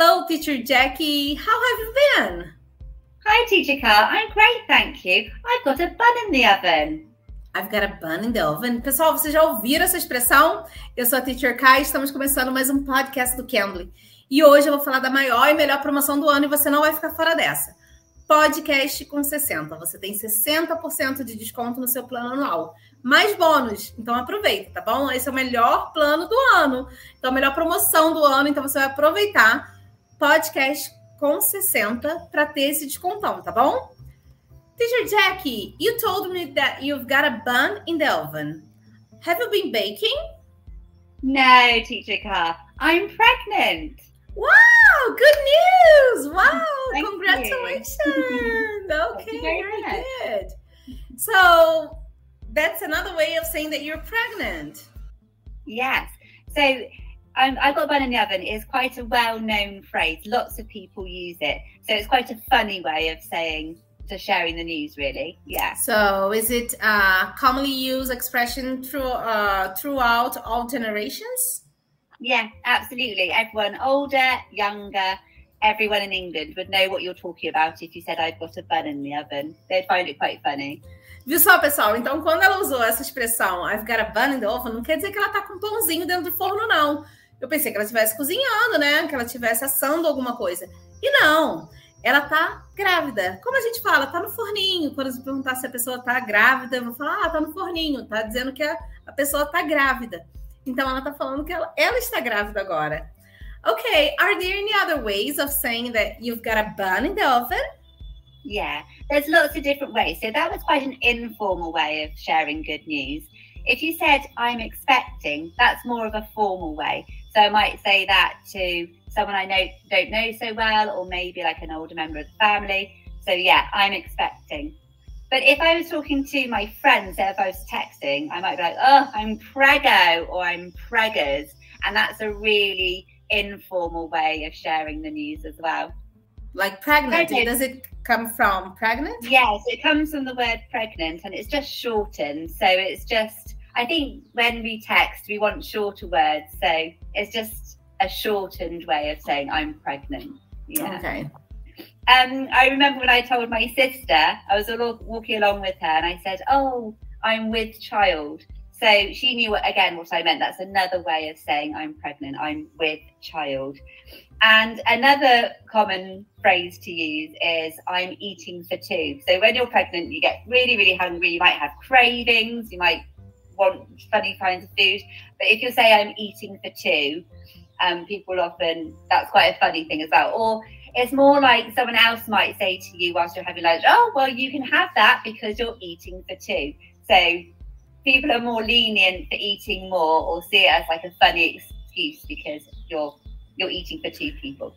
Hello, Teacher Jackie. How have you been? Hi, Teacher Carl. I'm great, thank you. I've got a bun in the oven. I've got a bun in the oven. Pessoal, vocês já ouviram essa expressão? Eu sou a Teacher Kai, estamos começando mais um podcast do Cambly. E hoje eu vou falar da maior e melhor promoção do ano e você não vai ficar fora dessa. Podcast com 60. Você tem 60% de desconto no seu plano anual. Mais bônus. Então aproveita, tá bom? Esse é o melhor plano do ano. Então, a melhor promoção do ano. Então, você vai aproveitar podcast com 60 para ter esse descontão, tá bom? Teacher Jackie, you told me that you've got a bun in the oven. Have you been baking? No, Teacher Carl. I'm pregnant. Wow, good news! Wow, Thank congratulations. okay, very very good. So that's another way of saying that you're pregnant. Yes. So um, I've got a bun in the oven is quite a well-known phrase. Lots of people use it. So it's quite a funny way of saying to sharing the news, really. Yeah. So is it a commonly used expression through uh, throughout all generations? Yeah, absolutely. Everyone older, younger, everyone in England would know what you're talking about if you said I've got a bun in the oven. They'd find it quite funny. Viu só, pessoal? Então, quando ela usou essa expressão I've got a bun in the oven, não quer dizer que ela tá com um pãozinho dentro do forno, não. Eu pensei que ela estivesse cozinhando, né? Que ela estivesse assando alguma coisa. E não, ela tá grávida. Como a gente fala, tá no forninho. Quando você perguntar se a pessoa tá grávida, eu vou falar, ah, tá no forninho. Tá dizendo que a, a pessoa tá grávida. Então, ela tá falando que ela, ela está grávida agora. Okay, are there any other ways of saying that you've got a bun in the oven? Yeah, there's lots of different ways. So that was quite an informal way of sharing good news. If you said, I'm expecting, that's more of a formal way. So I might say that to someone I know don't know so well, or maybe like an older member of the family. So yeah, I'm expecting. But if I was talking to my friends, say if I was texting, I might be like, oh, I'm prego or I'm preggers. And that's a really informal way of sharing the news as well. Like pregnant. Okay. Does it come from pregnant? Yes, it comes from the word pregnant and it's just shortened. So it's just, I think when we text, we want shorter words. So it's just a shortened way of saying I'm pregnant. Yeah. Okay. Um, I remember when I told my sister, I was all walking along with her and I said, Oh, I'm with child. So she knew again what I meant. That's another way of saying I'm pregnant. I'm with child. And another common phrase to use is I'm eating for two. So when you're pregnant, you get really, really hungry. You might have cravings. You might want funny kinds of food. But if you say I'm eating for two, um, people often, that's quite a funny thing as well. Or it's more like someone else might say to you whilst you're having lunch, oh, well, you can have that because you're eating for two. So people are more lenient for eating more or see it as like a funny excuse because you're you're eating for two people.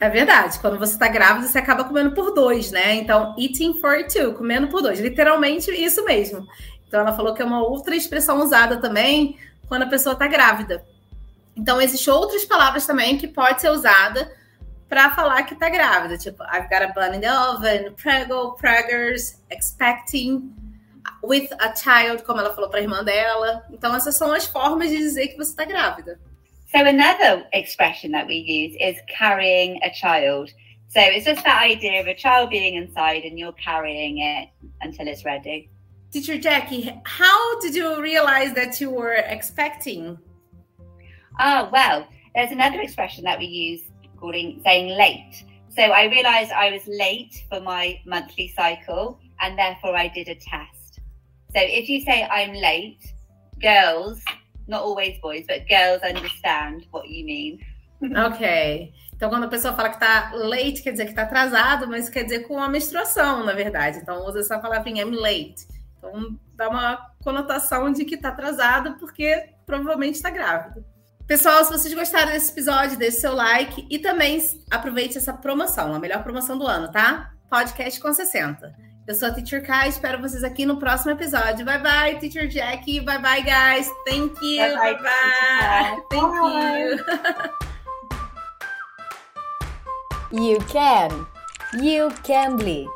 É verdade. Quando você está grávida, você acaba comendo por dois, né? Então, eating for two, comendo por dois. Literalmente isso mesmo. Então, ela falou que é uma outra expressão usada também quando a pessoa tá grávida. Então, existem outras palavras também que pode ser usada para falar que tá grávida. Tipo, I've got a bun in the oven, prego, preggers, expecting, with a child, como ela falou para a irmã dela. Então, essas são as formas de dizer que você tá grávida. So another expression that we use is carrying a child. So it's just that idea of a child being inside and you're carrying it until it's ready. Teacher Jackie, how did you realize that you were expecting? Ah, well, there's another expression that we use called saying late. So I realized I was late for my monthly cycle and therefore I did a test. So if you say I'm late, girls, not always boys, but girls understand what you mean. Ok. Então, quando a pessoa fala que tá late, quer dizer que tá atrasado, mas quer dizer com a menstruação, na verdade. Então, usa essa palavrinha I'm late. Então, dá uma conotação de que tá atrasado, porque provavelmente está grávida. Pessoal, se vocês gostaram desse episódio, deixe seu like e também aproveite essa promoção, a melhor promoção do ano, tá? Podcast com 60. Eu sou a Teacher Kai, espero vocês aqui no próximo episódio. Bye bye, Teacher Jackie. Bye bye, guys. Thank you. Bye-bye, Bye bye. Teacher Thank you. You can. You can bleed.